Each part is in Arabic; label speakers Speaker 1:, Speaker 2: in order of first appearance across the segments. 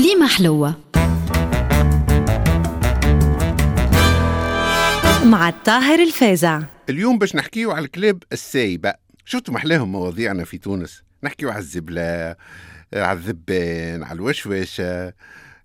Speaker 1: كليمة حلوة. مع الطاهر الفازع.
Speaker 2: اليوم باش نحكيو على الكلاب السايبة. شفتوا محلاهم مواضيعنا في تونس؟ نحكيو على الزبلة على الذبان على الوشواشة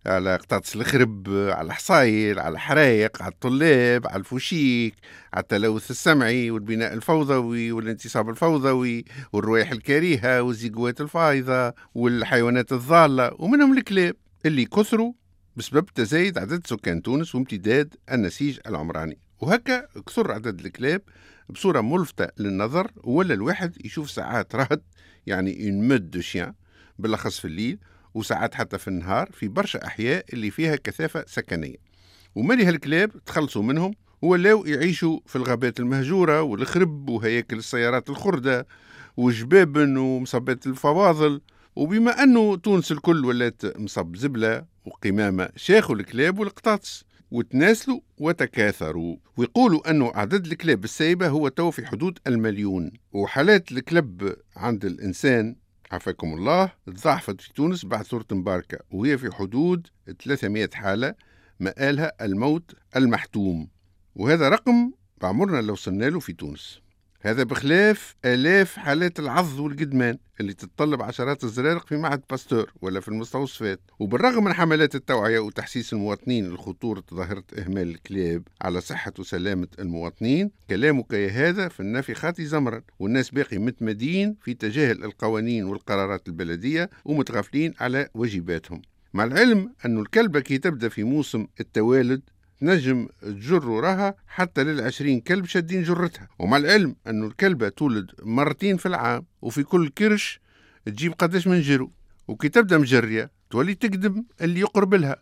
Speaker 2: على قطاطس الخرب على الحصايل على الحرايق على الطلاب على الفوشيك على التلوث السمعي والبناء الفوضوي والانتصاب الفوضوي والروائح الكريهة والزيجوات الفايضة والحيوانات الضالة ومنهم الكلاب. اللي كثروا بسبب تزايد عدد سكان تونس وامتداد النسيج العمراني. وهكا كثر عدد الكلاب بصورة ملفتة للنظر ولا الواحد يشوف ساعات رهط يعني une meute de chiens بالأخص في الليل وساعات حتى في النهار في برشا أحياء اللي فيها كثافة سكنية. ومالي هالكلاب تخلصوا منهم ولاو يعيشوا في الغابات المهجورة والخرب وهياكل السيارات الخردة وجبابن ومصبات الفواضل. وبما أنه تونس الكل ولات مصب زبلة وقمامة شاخوا الكلاب والقطاطس وتناسلوا وتكاثروا. ويقولوا أنه عدد الكلاب السايبة هو تو في حدود المليون. وحالات الكلب عند الإنسان عافاكم الله تضاعفت في تونس بعد ثورة مباركة وهي في حدود 300 حالة مآلها الموت المحتوم. وهذا رقم بعمرنا لو وصلنا له في تونس. هذا بخلاف آلاف حالات العض والقدمان اللي تتطلب عشرات الزرارق في معهد باستور ولا في المستوصفات. وبالرغم من حملات التوعية وتحسيس المواطنين لخطورة ظاهرة إهمال الكلاب على صحة وسلامة المواطنين كلامك يا هذا في النافخات زمرا والناس باقي متمدين في تجاهل القوانين والقرارات البلدية ومتغافلين على واجباتهم. مع العلم أن الكلبة كي تبدأ في موسم التوالد نجم تجر وراها حتى للعشرين كلب شادين جرتها. ومع العلم أن الكلبة تولد مرتين في العام وفي كل كرش تجيب قداش من جرو. وكي تبدأ مجرية تولي تقدم اللي يقرب لها.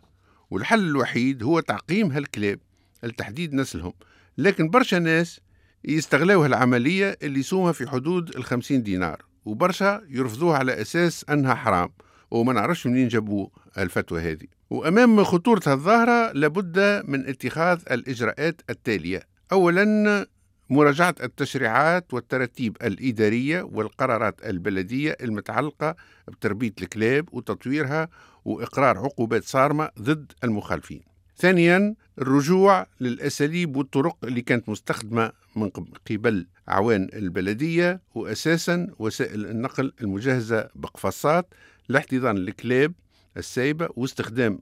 Speaker 2: والحل الوحيد هو تعقيم هالكلاب لتحديد نسلهم. لكن برشا ناس يستغلوا هالعملية اللي يسومها في حدود الخمسين دينار وبرشا يرفضوها على أساس أنها حرام. وما نعرفش منين جابوا الفتوى هذه. وأمام خطورة الظاهرة لابد من اتخاذ الإجراءات التالية. أولا مراجعة التشريعات والتراتيب الإدارية والقرارات البلدية المتعلقة بتربية الكلاب وتطويرها وإقرار عقوبات صارمة ضد المخالفين. ثانيا الرجوع للأساليب والطرق اللي كانت مستخدمة من قبل أعوان البلدية وأساسا وسائل النقل المجهزة بقفصات لاحتضان الكلاب السايبة واستخدام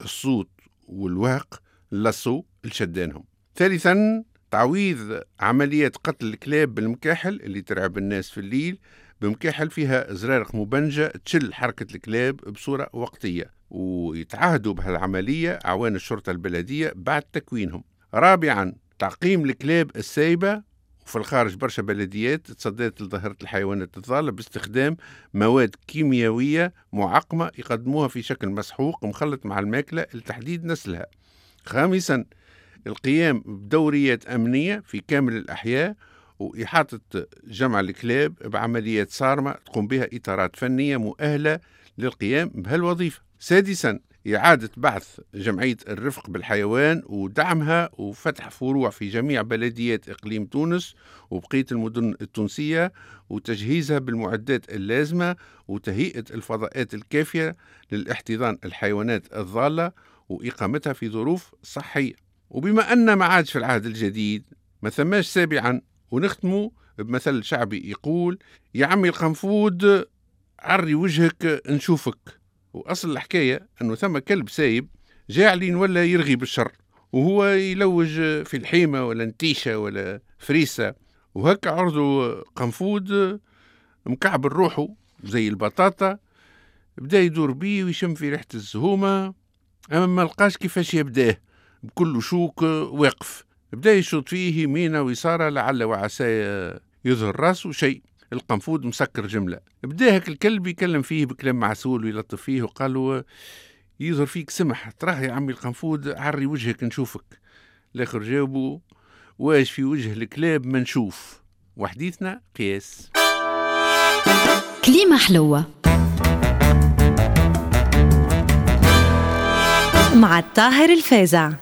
Speaker 2: الصوت والوهق لصو لشدانهم. ثالثا تعويض عمليات قتل الكلاب بالمكاحل اللي ترعب الناس في الليل بمكاحل فيها زرارق مبنجة تشل حركة الكلاب بصورة وقتية ويتعهدوا بهالعملية أعوان الشرطة البلدية بعد تكوينهم. رابعا تعقيم الكلاب السايبة وفي الخارج برشا بلديات تصدت لظاهرة الحيوانات الضالة باستخدام مواد كيميائية معقمة يقدموها في شكل مسحوق مخلط مع الماكلة لتحديد نسلها. خامسا القيام بدوريات أمنية في كامل الأحياء وإحاطة جمع الكلاب بعمليات صارمة تقوم بها إطارات فنية مؤهلة للقيام بهالوظيفة. سادسا إعادة بعث جمعية الرفق بالحيوان ودعمها وفتح فروع في جميع بلديات إقليم تونس وبقية المدن التونسية وتجهيزها بالمعدات اللازمة وتهيئة الفضاءات الكافية للاحتضان الحيوانات الضالة وإقامتها في ظروف صحية. وبما أن ما عادش في العهد الجديد ما ثماش سابعا ونختموا بمثل شعبي يقول يا عمي القنفود عري وجهك نشوفك. وأصل الحكاية إنه ثم كلب سايب جاعلين ولا يرغي بالشر وهو يلوج في الحيمة ولا نتيشة ولا فريسة. وهكا عرضه قنفود مكعب روحه زي البطاطا بدا يدور بيه ويشم في ريحة الزهومة. أما ما لقاش كيفاش يبداه بكل شوك واقف. بدا يشوط فيه يمينه ويساره لعل وعسى يظهر راسه. شيء القنفود مسكر جملة. بدا هيك الكلب يكلم فيه بكلام معسول ويلطف فيه وقال له يظهر فيك سمح. تراه يا عمي القنفود عري وجهك نشوفك. الآخر جاوبوا واش في وجه الكلاب ما نشوف. وحديثنا قياس.
Speaker 1: كليمة حلوة. مع الطاهر الفازع.